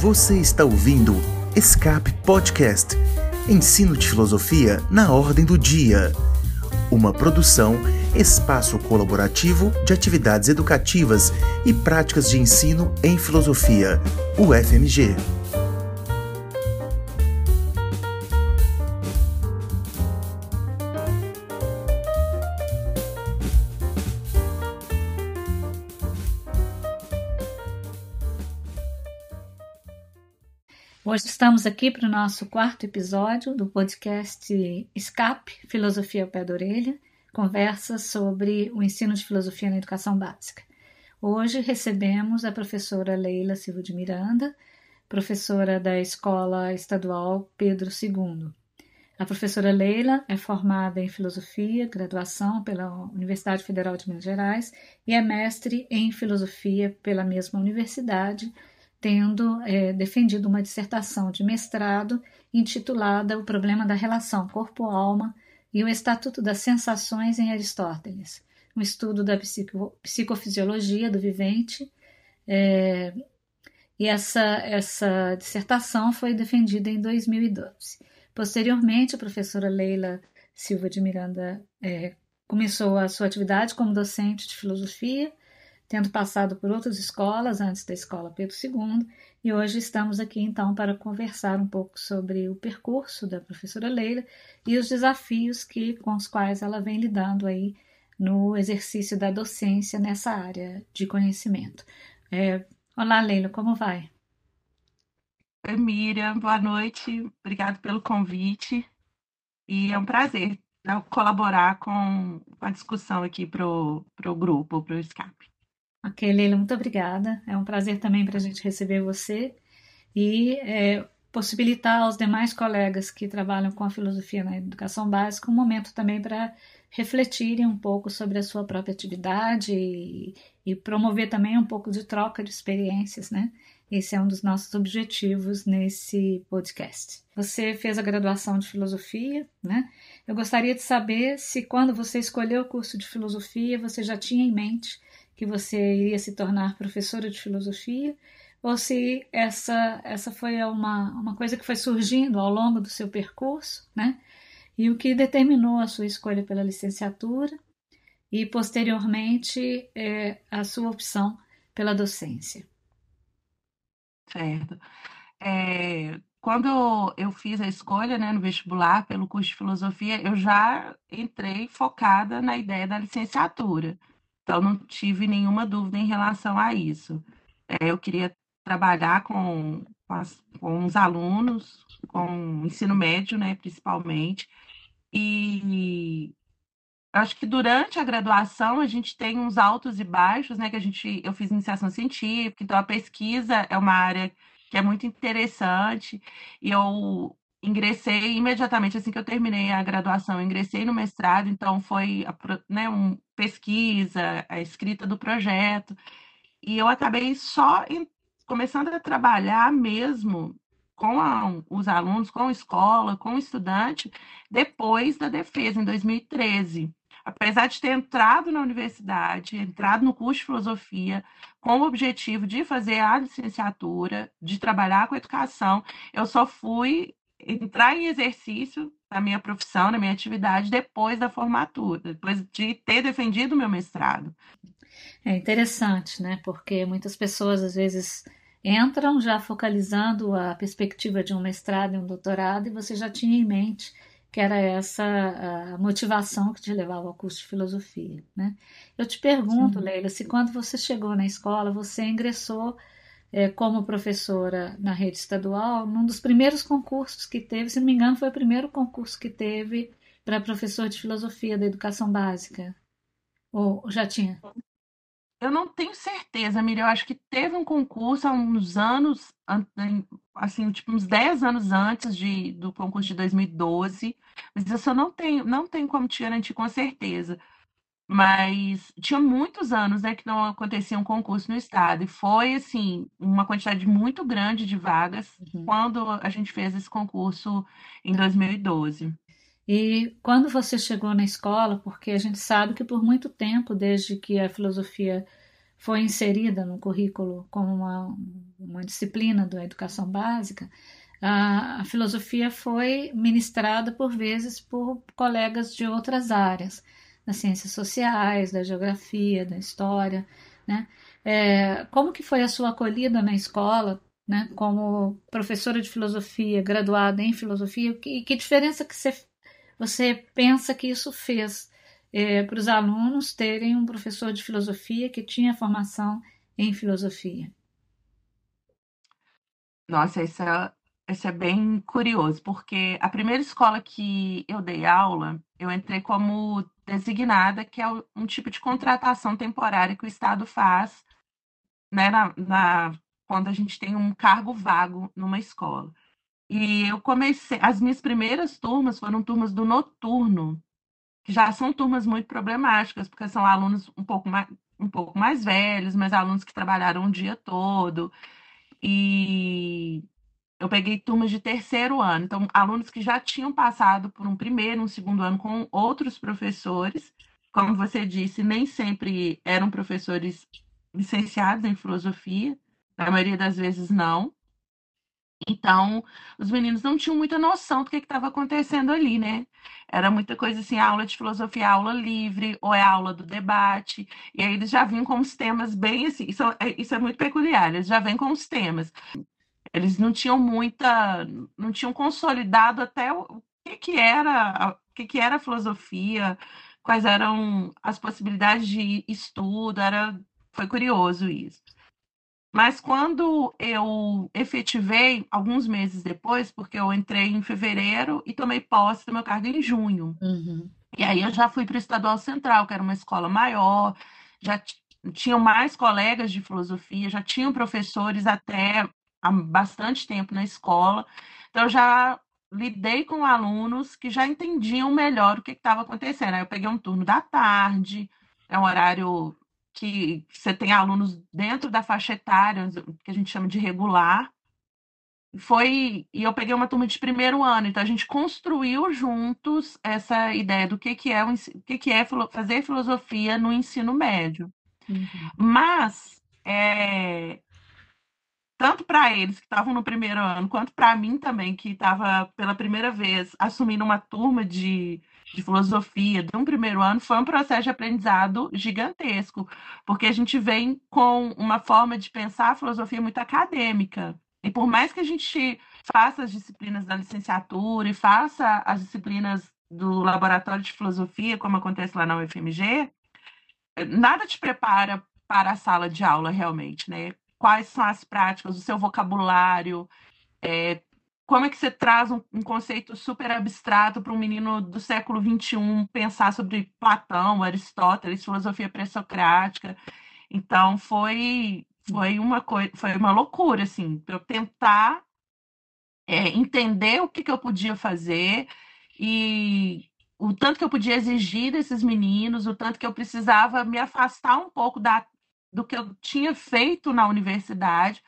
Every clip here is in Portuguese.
Você está ouvindo Escape Podcast Ensino de Filosofia na Ordem do Dia. Uma produção, espaço colaborativo de atividades educativas e práticas de ensino em filosofia, UFMG. Hoje estamos aqui para o nosso quarto episódio do podcast Escape Filosofia ao Pé da Orelha conversa sobre o ensino de filosofia na educação básica. Hoje recebemos a professora Leila Silva de Miranda, professora da Escola Estadual Pedro II. A professora Leila é formada em filosofia, graduação pela Universidade Federal de Minas Gerais e é mestre em filosofia pela mesma universidade tendo é, defendido uma dissertação de mestrado intitulada O Problema da Relação Corpo-Alma e o Estatuto das Sensações em Aristóteles, um estudo da psico, psicofisiologia do vivente. É, e essa, essa dissertação foi defendida em 2012. Posteriormente, a professora Leila Silva de Miranda é, começou a sua atividade como docente de filosofia tendo passado por outras escolas antes da Escola Pedro II, e hoje estamos aqui então para conversar um pouco sobre o percurso da professora Leila e os desafios que, com os quais ela vem lidando aí no exercício da docência nessa área de conhecimento. É, olá, Leila, como vai? Oi, Miriam, boa noite, obrigado pelo convite e é um prazer né, colaborar com a discussão aqui para o grupo, para o Skype. Ok, Leila, muito obrigada. É um prazer também para a gente receber você e é, possibilitar aos demais colegas que trabalham com a filosofia na educação básica um momento também para refletirem um pouco sobre a sua própria atividade e, e, promover também um pouco de troca de experiências, né? Esse é um dos nossos objetivos nesse podcast. Você fez a graduação de filosofia, né? Eu gostaria de saber se quando você escolheu o curso de filosofia você já tinha em mente que você iria se tornar professora de filosofia, ou se essa, essa foi uma, uma coisa que foi surgindo ao longo do seu percurso, né? E o que determinou a sua escolha pela licenciatura e, posteriormente, é, a sua opção pela docência. Certo. É, quando eu fiz a escolha né, no vestibular pelo curso de filosofia, eu já entrei focada na ideia da licenciatura. Então, não tive nenhuma dúvida em relação a isso. É, eu queria trabalhar com, com, as, com os alunos, com o ensino médio, né, principalmente. E acho que durante a graduação a gente tem uns altos e baixos, né? Que a gente, eu fiz iniciação científica, então a pesquisa é uma área que é muito interessante. E eu ingressei imediatamente assim que eu terminei a graduação, ingressei no mestrado, então foi né, um, pesquisa, a escrita do projeto, e eu acabei só em, começando a trabalhar mesmo com a, os alunos, com a escola, com o estudante, depois da defesa, em 2013. Apesar de ter entrado na universidade, entrado no curso de filosofia, com o objetivo de fazer a licenciatura, de trabalhar com educação, eu só fui entrar em exercício na minha profissão, na minha atividade, depois da formatura, depois de ter defendido o meu mestrado. É interessante, né? Porque muitas pessoas às vezes entram já focalizando a perspectiva de um mestrado e um doutorado, e você já tinha em mente que era essa a motivação que te levava ao curso de filosofia, né? Eu te pergunto, Sim. Leila, se quando você chegou na escola, você ingressou é, como professora na rede estadual, num dos primeiros concursos que teve, se não me engano, foi o primeiro concurso que teve para professor de filosofia da educação básica. Ou já tinha? Eu não tenho certeza, Miriam. Eu acho que teve um concurso há uns anos, assim, tipo uns 10 anos antes de, do concurso de 2012, mas eu só não tenho, não tenho como te garantir com certeza. Mas tinha muitos anos, né, que não acontecia um concurso no estado. E foi, assim, uma quantidade muito grande de vagas uhum. quando a gente fez esse concurso em 2012. E quando você chegou na escola, porque a gente sabe que por muito tempo, desde que a filosofia foi inserida no currículo como uma, uma disciplina da educação básica, a, a, filosofia foi ministrada por vezes por colegas de outras áreas, das ciências sociais, da geografia, da história, né? É, como que foi a sua acolhida na escola, né? Como professora de filosofia, graduada em filosofia, que, que diferença que você, você pensa que isso fez é, para os alunos terem um professor de filosofia que tinha formação em filosofia? Nossa, isso é, isso é bem curioso, porque a primeira escola que eu dei aula, eu entrei como designada, que é um tipo de contratação temporária que o Estado faz né, na, na, quando a gente tem um cargo vago numa escola. E eu comecei, as minhas primeiras turmas foram turmas do noturno, que já são turmas muito problemáticas, porque são alunos um pouco mais, um pouco mais velhos, mas alunos que trabalharam o dia todo. E eu peguei turmas de terceiro ano, então alunos que já tinham passado por um primeiro, um segundo ano com outros professores. Como você disse, nem sempre eram professores licenciados em filosofia, na maioria das vezes não. Então, os meninos não tinham muita noção do que estava acontecendo ali, né? Era muita coisa assim, aula de filosofia, aula livre, ou é aula do debate. E aí eles já vinham com os temas bem assim. Isso é, isso é muito peculiar, eles já vêm com os temas. Eles não tinham muita. não tinham consolidado até o que, que era o que, que era filosofia, quais eram as possibilidades de estudo, era, foi curioso isso. Mas quando eu efetivei, alguns meses depois, porque eu entrei em fevereiro e tomei posse do meu cargo em junho. Uhum. E aí eu já fui para o Estadual Central, que era uma escola maior, já tinham mais colegas de filosofia, já tinham professores até há bastante tempo na escola. Então eu já lidei com alunos que já entendiam melhor o que estava acontecendo. Aí eu peguei um turno da tarde, é um horário que você tem alunos dentro da faixa etária, que a gente chama de regular. Foi e eu peguei uma turma de primeiro ano, então a gente construiu juntos essa ideia do que, que é o que, que é fazer filosofia no ensino médio. Uhum. Mas é, tanto para eles que estavam no primeiro ano, quanto para mim também, que estava pela primeira vez assumindo uma turma de de filosofia de um primeiro ano foi um processo de aprendizado gigantesco, porque a gente vem com uma forma de pensar a filosofia muito acadêmica. E por mais que a gente faça as disciplinas da licenciatura e faça as disciplinas do laboratório de filosofia, como acontece lá na UFMG, nada te prepara para a sala de aula realmente, né? Quais são as práticas, o seu vocabulário, é, como é que você traz um, um conceito super abstrato para um menino do século XXI pensar sobre Platão, Aristóteles, filosofia pré-socrática? Então foi foi uma coisa, foi uma loucura assim, para eu tentar é, entender o que, que eu podia fazer e o tanto que eu podia exigir desses meninos, o tanto que eu precisava me afastar um pouco da, do que eu tinha feito na universidade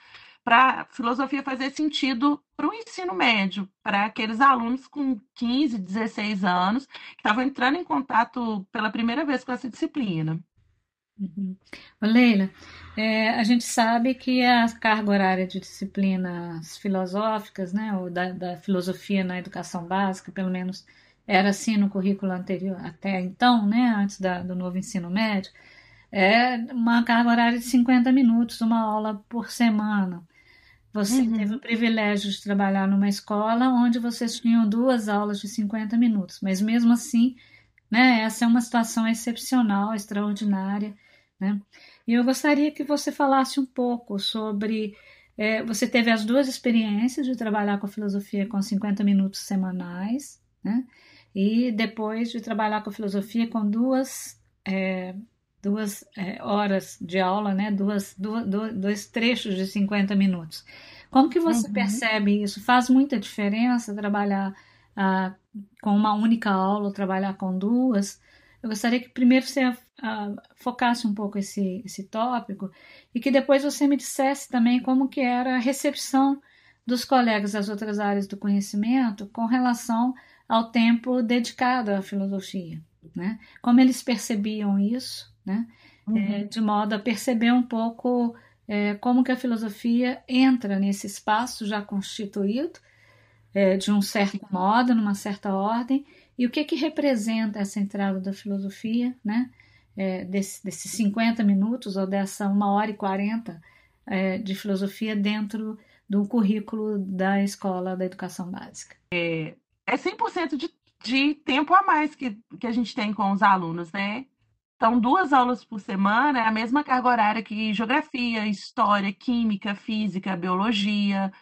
para filosofia fazer sentido para o ensino médio, para aqueles alunos com 15, 16 anos que estavam entrando em contato pela primeira vez com essa disciplina. Uhum. Leila, é, a gente sabe que a carga horária de disciplinas filosóficas, né, ou da, da, filosofia na educação básica, pelo menos era assim no currículo anterior, até então, né, antes da, do novo ensino médio, é uma carga horária de 50 minutos, uma aula por semana. Você uhum. teve o privilégio de trabalhar numa escola onde vocês tinham duas aulas de 50 minutos, mas mesmo assim, né, essa é uma situação excepcional, extraordinária. Né? E eu gostaria que você falasse um pouco sobre. É, você teve as duas experiências de trabalhar com a filosofia com 50 minutos semanais, né? e depois de trabalhar com a filosofia com duas é, duas é, horas de aula, né? Duas, duas, dois trechos de 50 minutos. Como que você uhum. percebe isso? Faz muita diferença trabalhar ah, com uma única aula ou trabalhar com duas? Eu gostaria que primeiro você ah, focasse um pouco esse, esse tópico e que depois você me dissesse também como que era a recepção dos colegas das outras áreas do conhecimento com relação ao tempo dedicado à filosofia, né? Como eles percebiam isso né? uhum. é, de modo a perceber um pouco é, como que a filosofia entra nesse espaço já constituído, é, de um certo modo, numa certa ordem, e o que que representa essa entrada da filosofia, né? É, desse, desses 50 minutos ou dessa uma hora e 40 é, de filosofia dentro do currículo da escola da educação básica. É, é 100% de, de tempo a mais que, que a gente tem com os alunos, né? Então, duas aulas por semana é a mesma carga horária que geografia, história, química, física, biologia.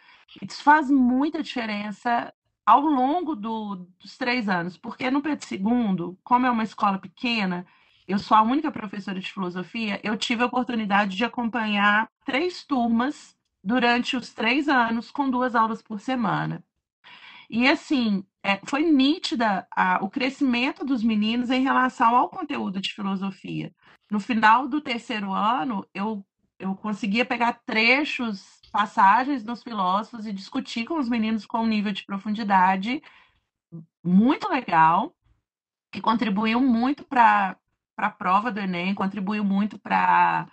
Isso faz muita diferença ao longo do, dos três anos, porque no Pedro II, como é uma escola pequena, eu sou a única professora de filosofia, eu tive a oportunidade de acompanhar três turmas durante os três anos, com duas aulas por semana. E assim, é, foi nítida a, o crescimento dos meninos em relação ao conteúdo de filosofia. No final do terceiro ano, eu, eu conseguia pegar trechos, passagens dos filósofos e discutir com os meninos com um nível de profundidade muito legal, que contribuiu muito para a prova do Enem, contribuiu muito para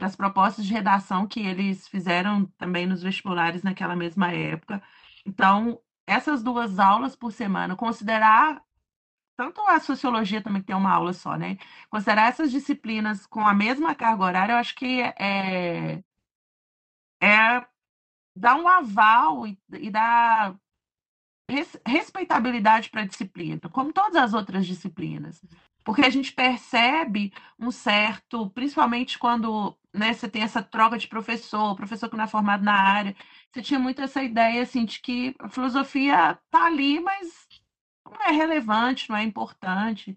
as propostas de redação que eles fizeram também nos vestibulares naquela mesma época. Então, essas duas aulas por semana, considerar tanto a sociologia também que tem uma aula só, né? Considerar essas disciplinas com a mesma carga horária, eu acho que é, é dar um aval e, e dar res, respeitabilidade para a disciplina, como todas as outras disciplinas. Porque a gente percebe um certo, principalmente quando né, você tem essa troca de professor, professor que não é formado na área, você tinha muito essa ideia assim de que a filosofia tá ali, mas não é relevante, não é importante.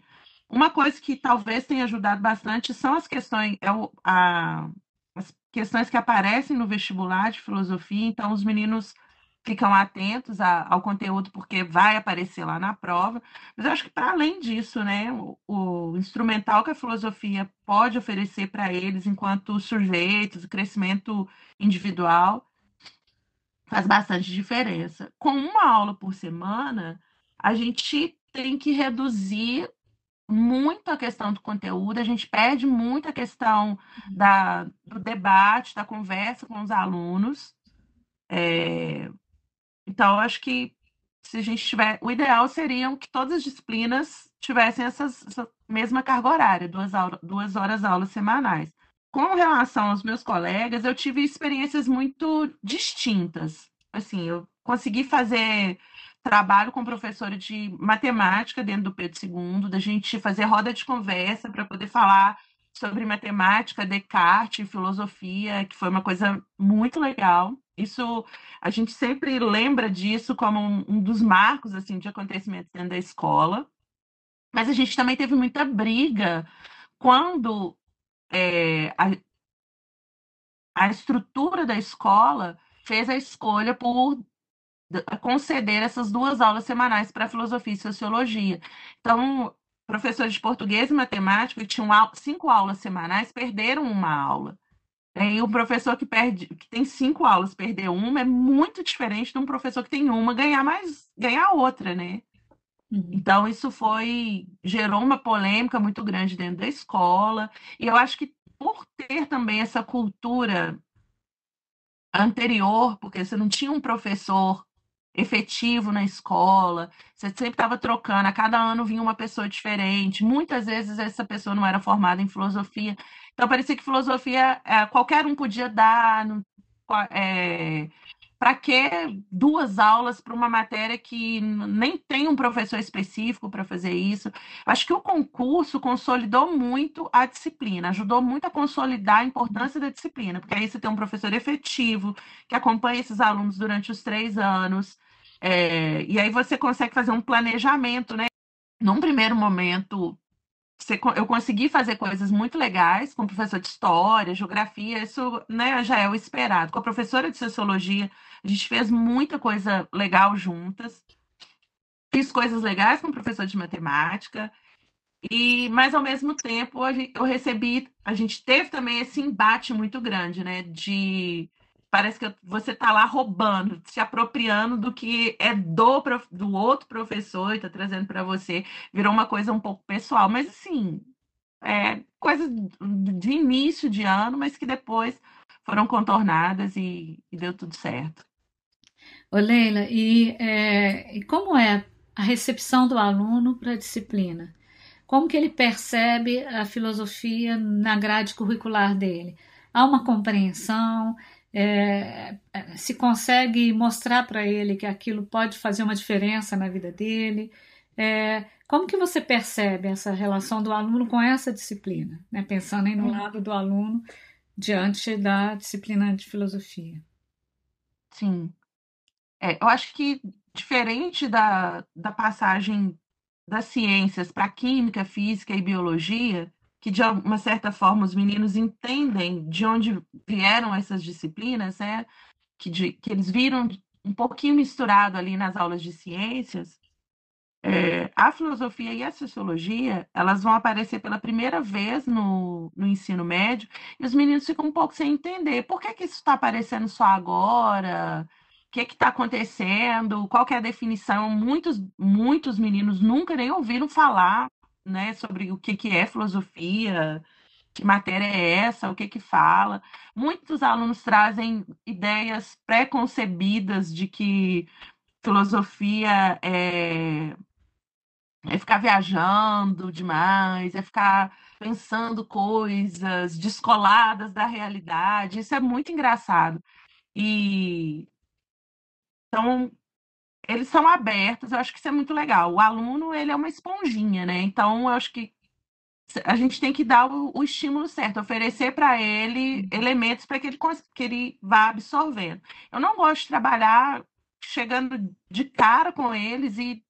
Uma coisa que talvez tenha ajudado bastante são as questões, é o, a, as questões que aparecem no vestibular de filosofia, então os meninos ficam atentos a, ao conteúdo porque vai aparecer lá na prova. Mas eu acho que para além disso, né, o, o, instrumental que a filosofia pode oferecer para eles enquanto sujeitos, crescimento individual, faz bastante diferença. Com uma aula por semana, a gente tem que reduzir muito a questão do conteúdo, a gente perde muito a questão da, do debate, da conversa com os alunos. É... Então, acho que se a gente tiver. O ideal seria que todas as disciplinas tivessem essas, essa mesma carga horária, duas, aula, duas horas aulas semanais. Com relação aos meus colegas, eu tive experiências muito distintas. Assim, eu consegui fazer trabalho com professora de matemática dentro do Pedro II, da gente fazer roda de conversa para poder falar sobre matemática, Descartes, filosofia, que foi uma coisa muito legal. Isso a gente sempre lembra disso como um, dos marcos assim de acontecimentos dentro da escola. Mas a gente também teve muita briga quando é, a, a estrutura da escola fez a escolha por conceder essas duas aulas semanais para filosofia e sociologia. Então, professores de português e matemática que tinham cinco aulas semanais perderam uma aula. E o professor que perde, que tem cinco aulas, perder uma é muito diferente de um professor que tem uma ganhar mais, ganhar outra, né? Uhum. Então, isso foi, gerou uma polêmica muito grande dentro da escola, e eu acho que por ter também essa cultura anterior, porque você não tinha um professor efetivo na escola, você sempre estava trocando, a cada ano vinha uma pessoa diferente, muitas vezes essa pessoa não era formada em filosofia, então parecia que filosofia é, qualquer um podia dar, é, para que duas aulas para uma matéria que nem tem um professor específico para fazer isso? Acho que o concurso consolidou muito a disciplina, ajudou muito a consolidar a importância da disciplina, porque aí você tem um professor efetivo que acompanha esses alunos durante os três anos, é, e aí você consegue fazer um planejamento, né? Num primeiro momento, eu consegui fazer coisas muito legais com professor de história, geografia, isso né, já é o esperado. Com a professora de sociologia, a gente fez muita coisa legal juntas. Fiz coisas legais com o professor de matemática. E, mas ao mesmo tempo, eu recebi, a gente teve também esse embate muito grande, né? De parece que você está lá roubando, se apropriando do que é do, do outro professor e está trazendo para você. Virou uma coisa um pouco pessoal, mas assim, é, coisas de início de ano, mas que depois foram contornadas e, e deu tudo certo. Ô Leila, e, é, e como é a recepção do aluno para a disciplina? Como que ele percebe a filosofia na grade curricular dele? Há uma compreensão? É, é se consegue mostrar para ele que aquilo pode fazer uma diferença na vida dele? É, como que você percebe essa relação do aluno com essa disciplina? Né? Pensando aí no hum. lado do aluno diante da disciplina de filosofia. Sim. É, eu acho que diferente da, da passagem das ciências para química, física e biologia, que de uma certa forma os meninos entendem de onde vieram essas disciplinas, né? que, de, que eles viram um pouquinho misturado ali nas aulas de ciências, é, a filosofia e a sociologia, elas vão aparecer pela primeira vez no, no ensino médio, e os meninos ficam um pouco sem entender. Por que, que isso está aparecendo só agora? O que está acontecendo? Qual é a definição? Muitos, muitos meninos nunca nem ouviram falar né, sobre o que, que é filosofia, que matéria é essa, o que que fala. Muitos alunos trazem ideias pré-concebidas de que filosofia é é ficar viajando demais, é ficar pensando coisas descoladas da realidade. Isso é muito engraçado. E então eles são abertos, eu acho que isso é muito legal. O aluno, ele é uma esponjinha, né? Então eu acho que a gente tem que dar o, o estímulo certo, oferecer para ele elementos para que ele, que ele vá absorvendo. Eu não gosto de trabalhar chegando de cara com eles e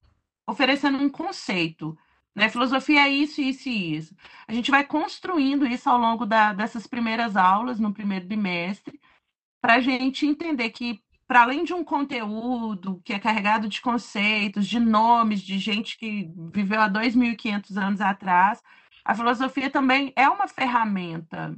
oferecendo um conceito. Né? Filosofia é isso, isso e isso. A gente vai construindo isso ao longo da, dessas primeiras aulas, no primeiro bimestre, para a gente entender que, para além de um conteúdo que é carregado de conceitos, de nomes, de gente que viveu há 2.500 anos atrás, a filosofia também é uma ferramenta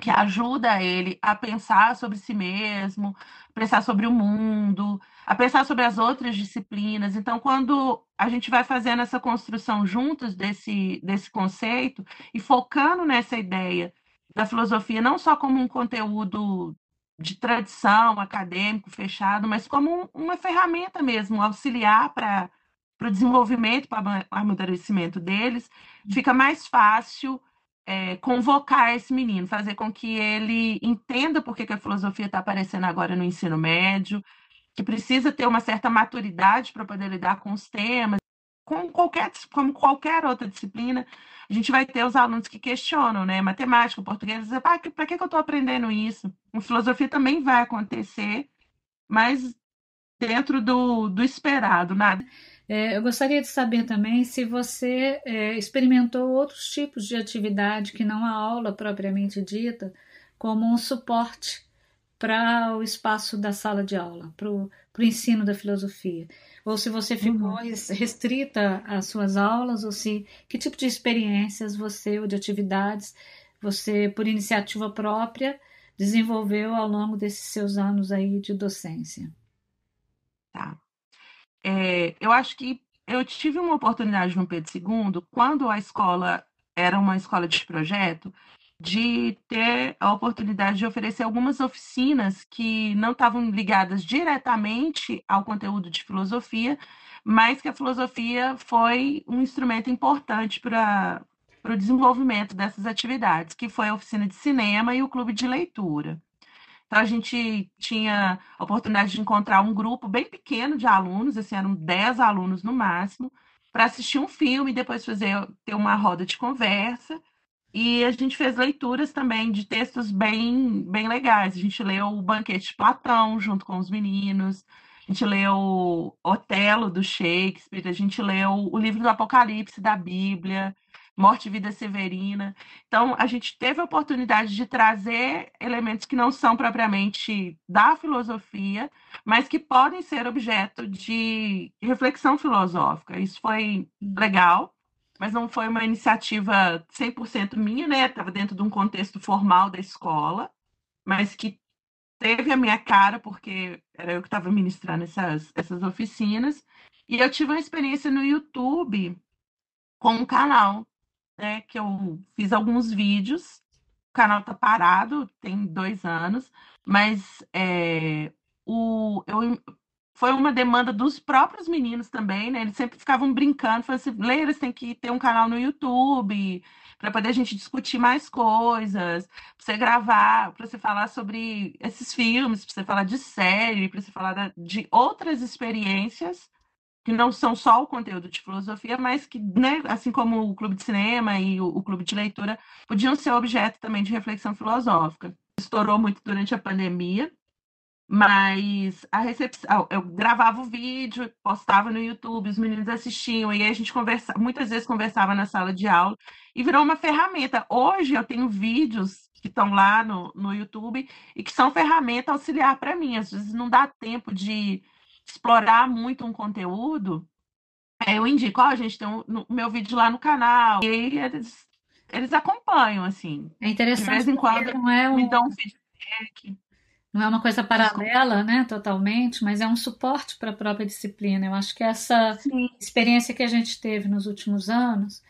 que ajuda ele a pensar sobre si mesmo, pensar sobre o mundo, a pensar sobre as outras disciplinas. Então, quando a gente vai fazendo essa construção juntos desse, desse conceito e focando nessa ideia da filosofia não só como um conteúdo de tradição acadêmico fechado, mas como um, uma ferramenta mesmo, auxiliar para o desenvolvimento, para o amadurecimento deles, fica mais fácil é, convocar esse menino, fazer com que ele entenda por que, que a filosofia está aparecendo agora no ensino médio, que precisa ter uma certa maturidade para poder lidar com os temas. Com qualquer, como qualquer outra disciplina, a gente vai ter os alunos que questionam, né? Matemática, português, dizer, para que, que, eu estou aprendendo isso? Com filosofia também vai acontecer, mas dentro do, do esperado, nada. É, eu gostaria de saber também se você é, experimentou outros tipos de atividade que não a aula propriamente dita, como um suporte para o espaço da sala de aula, para o ensino da filosofia. Ou se você ficou uhum. restrita às suas aulas, ou se que tipo de experiências você, ou de atividades, você, por iniciativa própria, desenvolveu ao longo desses seus anos aí de docência. Tá. É, eu acho que eu tive uma oportunidade no Pedro II, quando a escola era uma escola de projeto, de ter a oportunidade de oferecer algumas oficinas que não estavam ligadas diretamente ao conteúdo de filosofia, mas que a filosofia foi um instrumento importante para o desenvolvimento dessas atividades, que foi a oficina de cinema e o clube de leitura. Então, a gente tinha a oportunidade de encontrar um grupo bem pequeno de alunos, assim, eram 10 alunos no máximo, para assistir um filme e depois fazer ter uma roda de conversa. E a gente fez leituras também de textos bem, bem legais. A gente leu o Banquete de Platão junto com os meninos, a gente leu Otelo do Shakespeare, a gente leu o livro do Apocalipse da Bíblia, Morte e Vida Severina. Então, a gente teve a oportunidade de trazer elementos que não são propriamente da filosofia, mas que podem ser objeto de reflexão filosófica. Isso foi legal, mas não foi uma iniciativa 100% minha, né? Estava dentro de um contexto formal da escola, mas que teve a minha cara, porque era eu que estava ministrando essas, essas oficinas. E eu tive uma experiência no YouTube com um canal né, que eu fiz alguns vídeos. O canal tá parado, tem dois anos, mas é, o, eu, foi uma demanda dos próprios meninos também, né? Eles sempre ficavam brincando, falando assim, você tem que ter um canal no YouTube para poder a gente discutir mais coisas, para você gravar, para você falar sobre esses filmes, para você falar de série, para você falar de outras experiências que não são só o conteúdo de filosofia, mas que, né, assim como o clube de cinema e o, o clube de leitura, podiam ser objeto também de reflexão filosófica. Estourou muito durante a pandemia, mas a recepção, eu gravava o vídeo, postava no YouTube, os meninos assistiam, e aí a gente conversa, muitas vezes conversava na sala de aula, e virou uma ferramenta. Hoje eu tenho vídeos que estão lá no, no YouTube e que são ferramenta auxiliar para mim. Às vezes não dá tempo de explorar muito um conteúdo, eu indico, ó, oh, gente, tem o um, meu vídeo lá no canal. E aí eles, eles acompanham, assim. É interessante. De vez em quando não é um... me dão um feedback. Não é uma coisa paralela, né, totalmente, mas é um suporte para a própria disciplina. Eu acho que essa Sim. experiência que a gente teve nos últimos anos,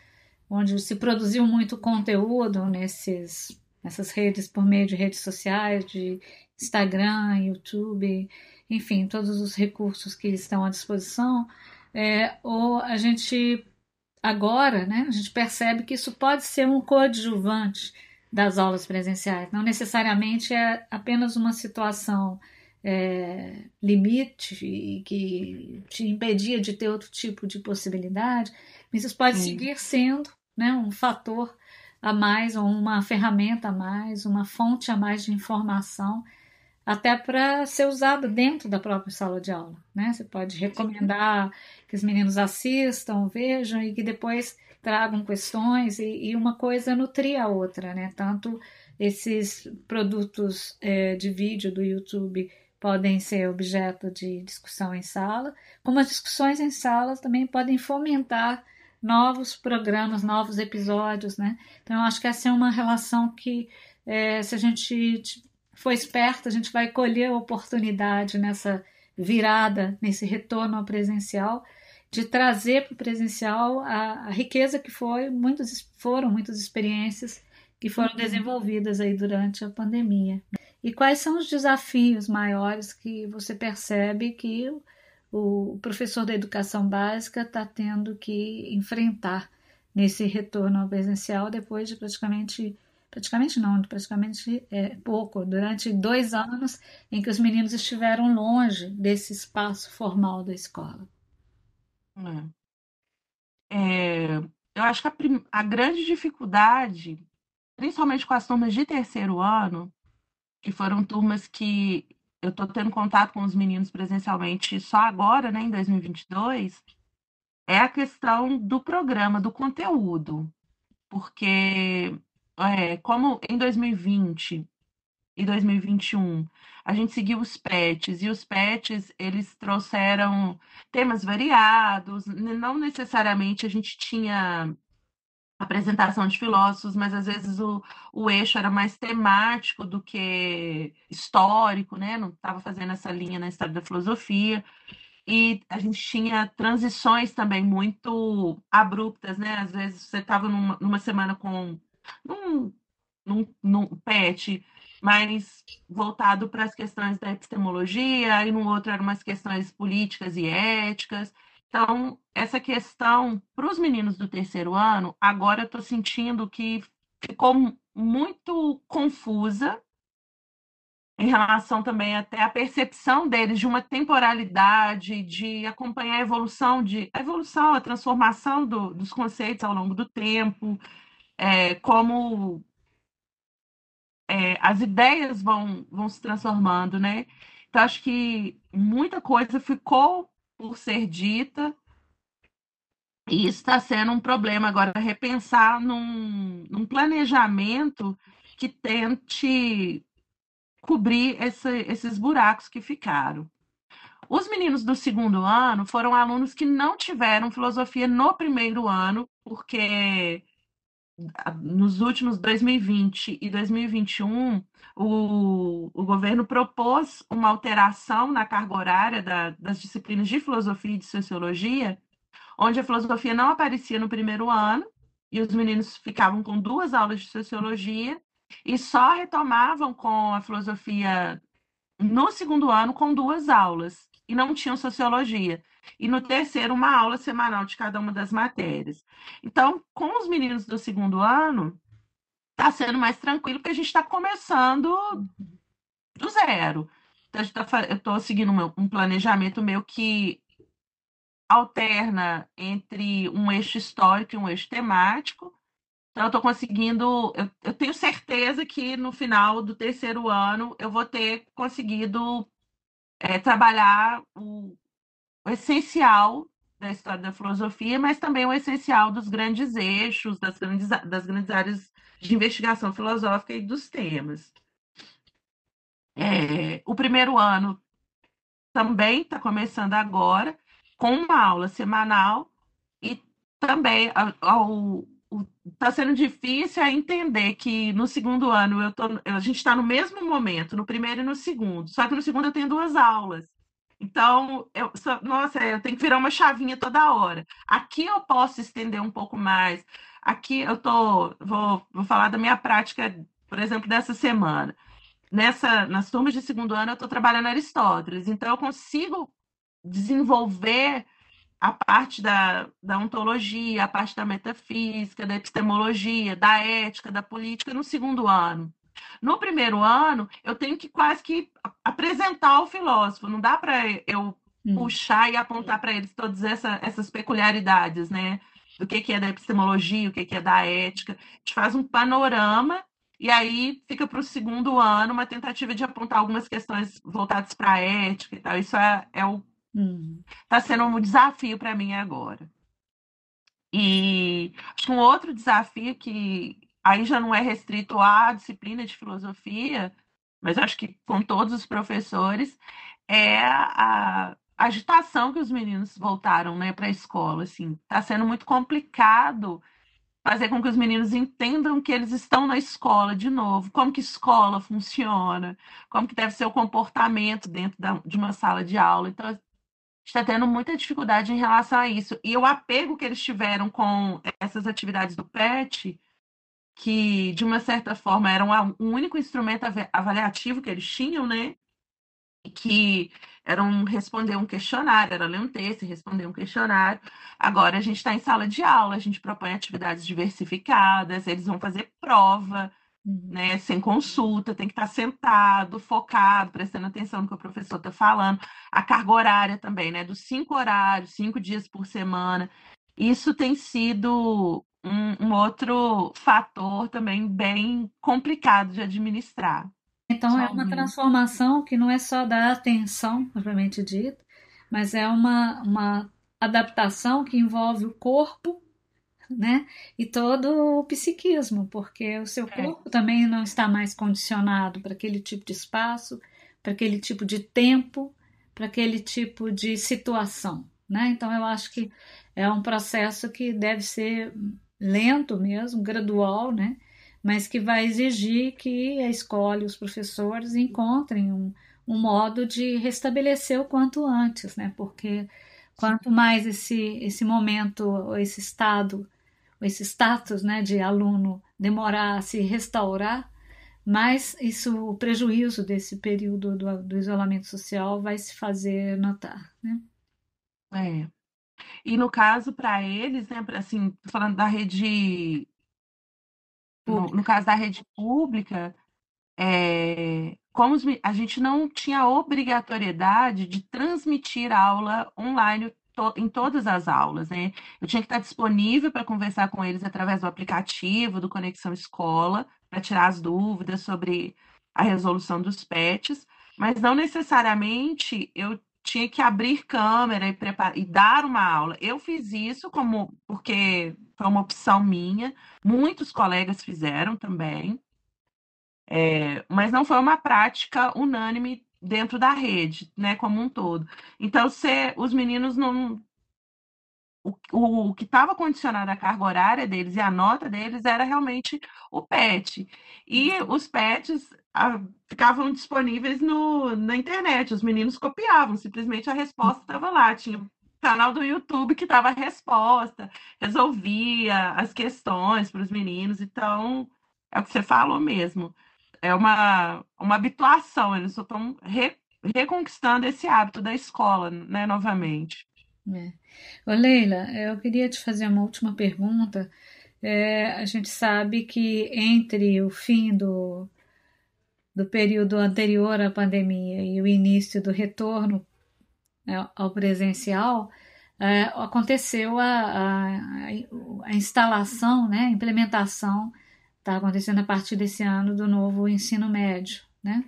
onde se produziu muito conteúdo nesses, nessas redes, por meio de redes sociais, de Instagram, YouTube, enfim, todos os recursos que estão à disposição, é, ou a gente agora, né, a gente percebe que isso pode ser um coadjuvante das aulas presenciais, não necessariamente é apenas uma situação é, limite que te impedia de ter outro tipo de possibilidade, mas isso pode Sim. seguir sendo né, um fator a mais, ou uma ferramenta a mais, uma fonte a mais de informação até para ser usada dentro da própria sala de aula. Né? Você pode recomendar que os meninos assistam, vejam e que depois tragam questões e, e uma coisa nutria a outra, né? Tanto esses produtos é, de vídeo do YouTube podem ser objeto de discussão em sala, como as discussões em salas também podem fomentar novos programas, novos episódios, né? Então, eu acho que essa é uma relação que, é, se a gente for esperto, a gente vai colher a oportunidade nessa virada, nesse retorno ao presencial, de trazer para o presencial a, a, riqueza que foi, muitos, foram muitas experiências que foram uhum. desenvolvidas aí durante a pandemia. E quais são os desafios maiores que você percebe que o, professor da educação básica está tendo que enfrentar nesse retorno ao presencial depois de praticamente praticamente não, praticamente é, pouco, durante dois anos em que os meninos estiveram longe desse espaço formal da escola. É. É, eu acho que a, a grande dificuldade, principalmente com as turmas de terceiro ano, que foram turmas que eu estou tendo contato com os meninos presencialmente só agora, né, em 2022, é a questão do programa, do conteúdo. Porque é, como em 2020 e 2021 a gente seguiu os PETs e os PETs eles trouxeram temas variados, não necessariamente a gente tinha apresentação de filósofos, mas às vezes o, o eixo era mais temático do que histórico, né? Não estava fazendo essa linha na história da filosofia. E a gente tinha transições também muito abruptas, né? Às vezes você estava numa, numa semana com num, num, num PET mais voltado para as questões da epistemologia, e no outro eram umas questões políticas e éticas. Então, essa questão para os meninos do terceiro ano, agora eu estou sentindo que ficou muito confusa em relação também até à percepção deles de uma temporalidade, de acompanhar a evolução, de a evolução, a transformação do, dos conceitos ao longo do tempo, é, como é, as ideias vão, vão se transformando, né? Então, acho que muita coisa ficou por ser dita, e isso está sendo um problema agora, repensar num, num planejamento que tente cobrir esse, esses buracos que ficaram. Os meninos do segundo ano foram alunos que não tiveram filosofia no primeiro ano, porque nos últimos 2020 e 2021, o, o governo propôs uma alteração na carga horária da, das disciplinas de filosofia e de sociologia, onde a filosofia não aparecia no primeiro ano e os meninos ficavam com duas aulas de sociologia e só retomavam com a filosofia no segundo ano com duas aulas e não tinham sociologia. E no terceiro, uma aula semanal de cada uma das matérias. Então, com os meninos do segundo ano, está sendo mais tranquilo, porque a gente está começando do zero. Então, tá, eu estou seguindo um planejamento meu que alterna entre um eixo histórico e um eixo temático. Então, eu estou conseguindo. Eu, eu, tenho certeza que no final do terceiro ano eu vou ter conseguido é, trabalhar o, o, essencial da história da filosofia, mas também o essencial dos grandes eixos, das grandes, das grandes áreas de investigação filosófica e dos temas. É, o primeiro ano também está começando agora, com uma aula semanal, e também está sendo difícil entender que no segundo ano tô, a gente está no mesmo momento, no primeiro e no segundo, só que no segundo eu tenho duas aulas. Então, eu, nossa, eu tenho que virar uma chavinha toda hora. Aqui eu posso estender um pouco mais. Aqui eu tô, vou, vou falar da minha prática, por exemplo, dessa semana nessa, nas turmas de segundo ano, eu estou trabalhando Aristóteles, então eu consigo desenvolver a parte da, da ontologia, a parte da metafísica, da epistemologia, da ética, da política no segundo ano. No primeiro ano, eu tenho que quase que apresentar o filósofo, não dá para eu hum. puxar e apontar para eles todas essa, essas peculiaridades, né? Do que, que é da epistemologia, o que, que é da ética. A gente faz um panorama e aí fica para o segundo ano uma tentativa de apontar algumas questões voltadas para a ética e tal. Isso é, é o. Está hum. sendo um desafio para mim agora. E acho que um outro desafio que aí já não é restrito à disciplina de filosofia, mas acho que com todos os professores, é a agitação que os meninos voltaram né, para a escola. Assim, está sendo muito complicado fazer com que os meninos entendam que eles estão na escola de novo, como que escola funciona, como que deve ser o comportamento dentro da, de uma sala de aula. Então, está tendo muita dificuldade em relação a isso. E o apego que eles tiveram com essas atividades do PET, que de uma certa forma era um, único instrumento avaliativo que eles tinham, né? que era um responder um questionário, era ler um texto e responder um questionário. Agora a gente está em sala de aula, a gente propõe atividades diversificadas, eles vão fazer prova, uhum. né, sem consulta, tem que estar tá sentado, focado, prestando atenção no que o professor está falando. A carga horária também, né, dos cinco horários, cinco dias por semana. Isso tem sido um, um outro fator também bem complicado de administrar. Então é uma transformação que não é só da atenção, propriamente dita, mas é uma, uma adaptação que envolve o corpo, né? E todo o psiquismo, porque o seu é. corpo é. também não está mais condicionado para aquele tipo de espaço, para aquele tipo de tempo, para aquele tipo de situação, né? Então eu acho que é um processo que deve ser lento mesmo, gradual, né? mas que vai exigir que a escola e os professores encontrem um, um modo de restabelecer o quanto antes, né? Porque quanto mais esse, esse momento, esse estado, esse status né, de aluno demorar a se restaurar, mais isso, o prejuízo desse período do, do isolamento social vai se fazer notar, né? É. E no caso, para eles, né, assim, falando da rede no, no caso da rede pública, é, como a gente não tinha obrigatoriedade de transmitir aula online to, em todas as aulas, né? Eu tinha que estar disponível para conversar com eles através do aplicativo do Conexão Escola, para tirar as dúvidas sobre a resolução dos PETs, mas não necessariamente eu tinha que abrir câmera e, preparar, e dar uma aula. Eu fiz isso como porque foi uma opção minha, muitos colegas fizeram também, é, mas não foi uma prática unânime dentro da rede, né, como um todo. Então, se os meninos não. O, o, que estava condicionado à carga horária deles e a nota deles era realmente o PET. E os PETs a, ficavam disponíveis no, na internet, os meninos copiavam, simplesmente a resposta estava lá, tinha canal do YouTube que dava resposta, resolvia as questões para os meninos. Então, é o que você falou mesmo. É uma, uma habituação, eles só estão re, reconquistando esse hábito da escola, né, novamente. É. Ô Leila, eu queria te fazer uma última pergunta. É, a gente sabe que entre o fim do, do período anterior à pandemia e o início do retorno né, ao presencial, é, aconteceu a, a, a, instalação, né, a implementação, está acontecendo a partir desse ano do novo ensino médio. Né?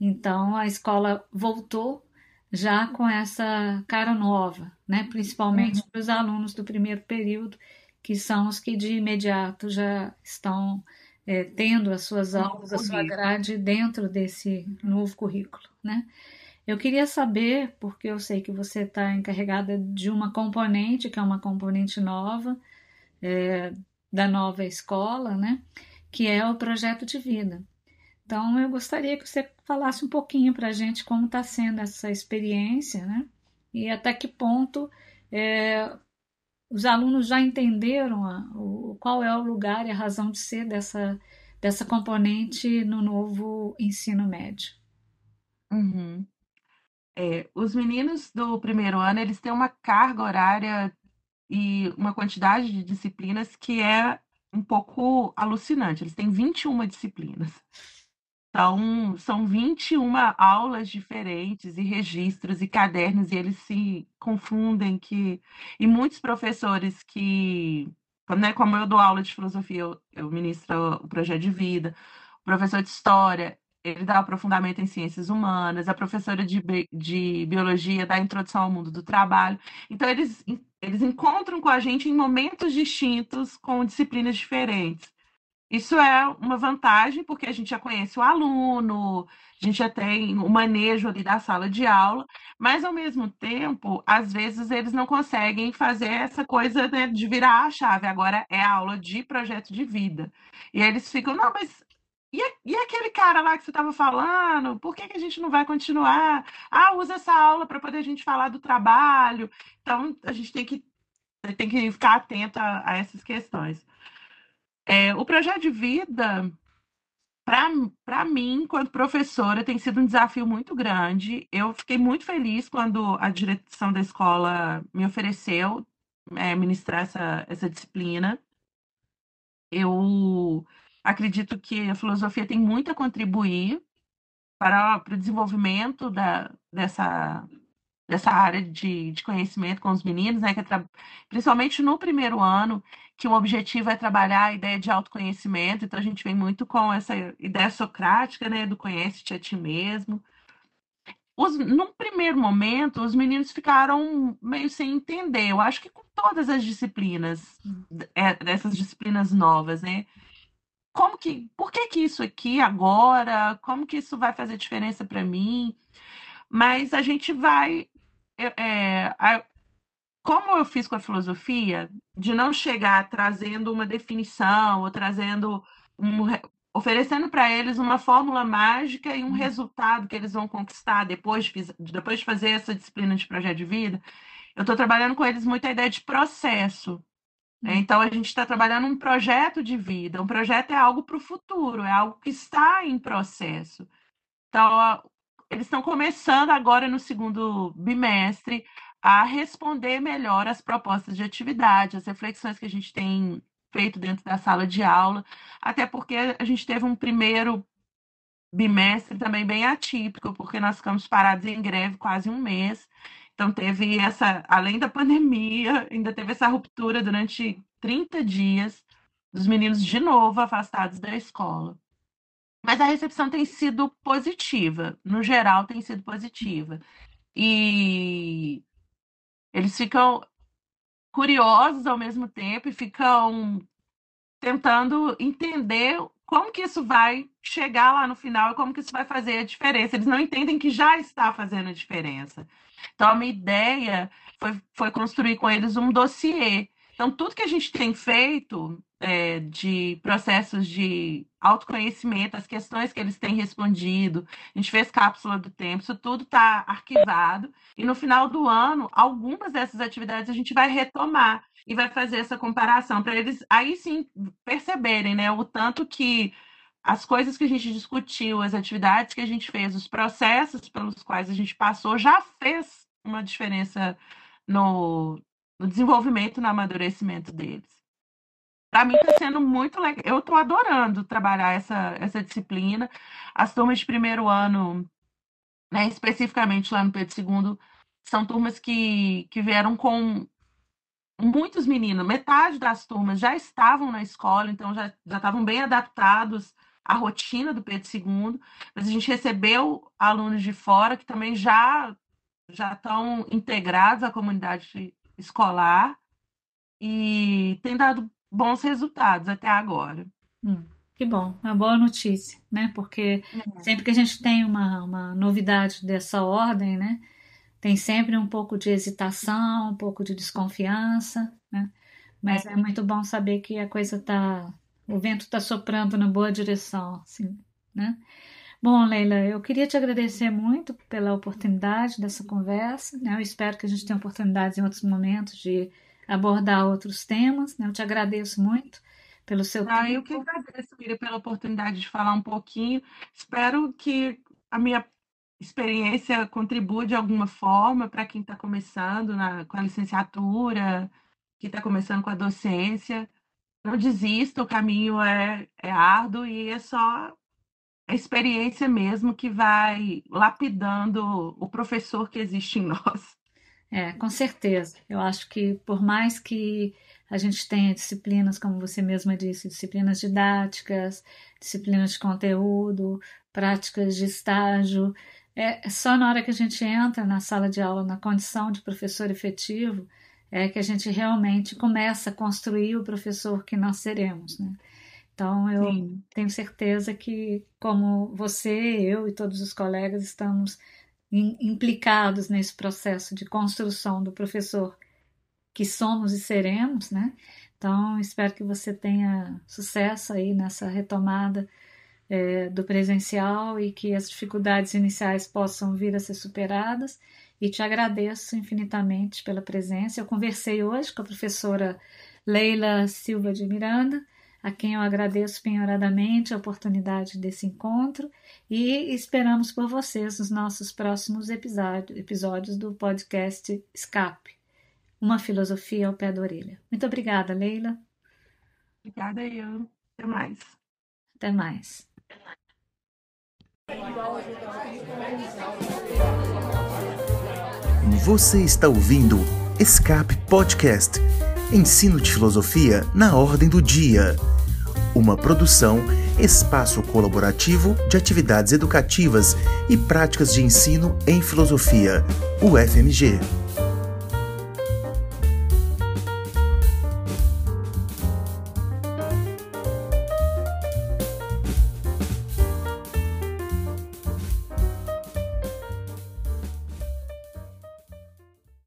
Então, a escola voltou já com essa cara nova, né? principalmente uhum. para os alunos do primeiro período, que são os que de imediato já estão é, tendo as suas aulas, a sua grade dentro desse novo currículo, né? Eu queria saber, porque eu sei que você está encarregada de uma componente, que é uma componente nova, é, da nova escola, né? Que é o projeto de vida. Então, eu gostaria que você falasse um pouquinho para a gente como está sendo essa experiência, né? E até que ponto é, os alunos já entenderam a, o, qual é o lugar e a razão de ser dessa, dessa componente no novo ensino médio. Uhum. É, os meninos do primeiro ano, eles têm uma carga horária e uma quantidade de disciplinas que é um pouco alucinante. Eles têm 21 disciplinas. Então, são 21 aulas diferentes e registros e cadernos, e eles se confundem que. E muitos professores que. Né, como eu dou aula de filosofia, eu, eu ministro o projeto de vida, o professor de história, ele dá aprofundamento em ciências humanas, a professora de, de biologia dá introdução ao mundo do trabalho. Então, eles, eles encontram com a gente em momentos distintos, com disciplinas diferentes. Isso é uma vantagem, porque a gente já conhece o aluno, a gente já tem o manejo ali da sala de aula, mas ao mesmo tempo, às vezes eles não conseguem fazer essa coisa né, de virar a chave. Agora é a aula de projeto de vida. E aí eles ficam, não, mas e, e aquele cara lá que você estava falando, por que, que a gente não vai continuar? Ah, usa essa aula para poder a gente falar do trabalho. Então, a gente tem que, tem que ficar atento a, a essas questões. É, o projeto de vida, para mim, enquanto professora, tem sido um desafio muito grande. Eu fiquei muito feliz quando a direção da escola me ofereceu é, ministrar essa, essa disciplina. Eu acredito que a filosofia tem muito a contribuir para, para o desenvolvimento da, dessa, dessa área de, de conhecimento com os meninos, né, que é principalmente no primeiro ano, que o objetivo é trabalhar a ideia de autoconhecimento, então a gente vem muito com essa ideia socrática, né, do conhece-te a ti mesmo. Os, num primeiro momento, os meninos ficaram meio sem entender, eu acho que com todas as disciplinas, é, dessas disciplinas novas, né, como que, por que que isso aqui agora, como que isso vai fazer diferença para mim? Mas a gente vai é, a, como eu fiz com a filosofia, de não chegar trazendo uma definição ou trazendo um, oferecendo para eles uma fórmula mágica e um uhum. resultado que eles vão conquistar depois de, depois de fazer essa disciplina de projeto de vida, eu estou trabalhando com eles muito a ideia de processo. Né? Então, a gente está trabalhando um projeto de vida. Um projeto é algo para o futuro, é algo que está em processo. Então, eles estão começando agora no segundo bimestre a responder melhor às propostas de atividade, as reflexões que a gente tem feito dentro da sala de aula, até porque a gente teve um primeiro bimestre também bem atípico, porque nós ficamos parados em greve quase um mês. Então teve essa, além da pandemia, ainda teve essa ruptura durante 30 dias dos meninos de novo afastados da escola. Mas a recepção tem sido positiva, no geral tem sido positiva. E eles ficam curiosos ao mesmo tempo e ficam tentando entender como que isso vai chegar lá no final e como que isso vai fazer a diferença. Eles não entendem que já está fazendo a diferença. Então, a minha ideia foi, foi construir com eles um dossiê. Então, tudo que a gente tem feito é, de processos de autoconhecimento, as questões que eles têm respondido, a gente fez cápsula do tempo, isso tudo está arquivado, e no final do ano, algumas dessas atividades a gente vai retomar e vai fazer essa comparação, para eles aí sim perceberem né, o tanto que as coisas que a gente discutiu, as atividades que a gente fez, os processos pelos quais a gente passou, já fez uma diferença no, no desenvolvimento, no amadurecimento deles. Para mim está sendo muito legal. Eu estou adorando trabalhar essa, essa disciplina. As turmas de primeiro ano, né, especificamente lá no Pedro II, são turmas que, que vieram com muitos meninos. Metade das turmas já estavam na escola, então já, já estavam bem adaptados à rotina do Pedro II. Mas a gente recebeu alunos de fora que também já já estão integrados à comunidade escolar e tem dado bons resultados até agora. Hum, que bom, uma boa notícia, né? Porque é. sempre que a gente tem uma, uma novidade dessa ordem, né? Tem sempre um pouco de hesitação, um pouco de desconfiança, né? Mas é, muito bom saber que a coisa tá, o vento está soprando na boa direção, assim, né? Bom, Leila, eu queria te agradecer muito pela oportunidade dessa conversa. Né? Eu espero que a gente tenha oportunidades em outros momentos de abordar outros temas. Né? Eu te agradeço muito pelo seu ah, tempo. Eu que agradeço, Miriam, pela oportunidade de falar um pouquinho. Espero que a minha experiência contribua de alguma forma para quem está começando na, com a licenciatura, que está começando com a docência. Não desista, o caminho é, é árduo e é só a experiência mesmo que vai lapidando o professor que existe em nós. É, com certeza. Eu acho que por mais que a gente tenha disciplinas, como você mesma disse, disciplinas didáticas, disciplinas de conteúdo, práticas de estágio, é só na hora que a gente entra na sala de aula, na condição de professor efetivo, é que a gente realmente começa a construir o professor que nós seremos, né? Então, eu Sim. tenho certeza que, como você, eu e todos os colegas estamos implicados nesse processo de construção do professor que somos e seremos, né? Então, espero que você tenha sucesso aí nessa retomada é, do presencial e que as dificuldades iniciais possam vir a ser superadas. E te agradeço infinitamente pela presença. Eu conversei hoje com a professora Leila Silva de Miranda, a quem eu agradeço penhoradamente a oportunidade desse encontro e esperamos por vocês nos nossos próximos episódios, episódios do podcast Escape Uma Filosofia ao Pé da Orelha. Muito obrigada, Leila. Obrigada, eu. Até mais. Até mais. Você está ouvindo Escape Podcast Ensino de Filosofia na Ordem do Dia. Uma produção, espaço colaborativo de atividades educativas e práticas de ensino em filosofia, UFMG.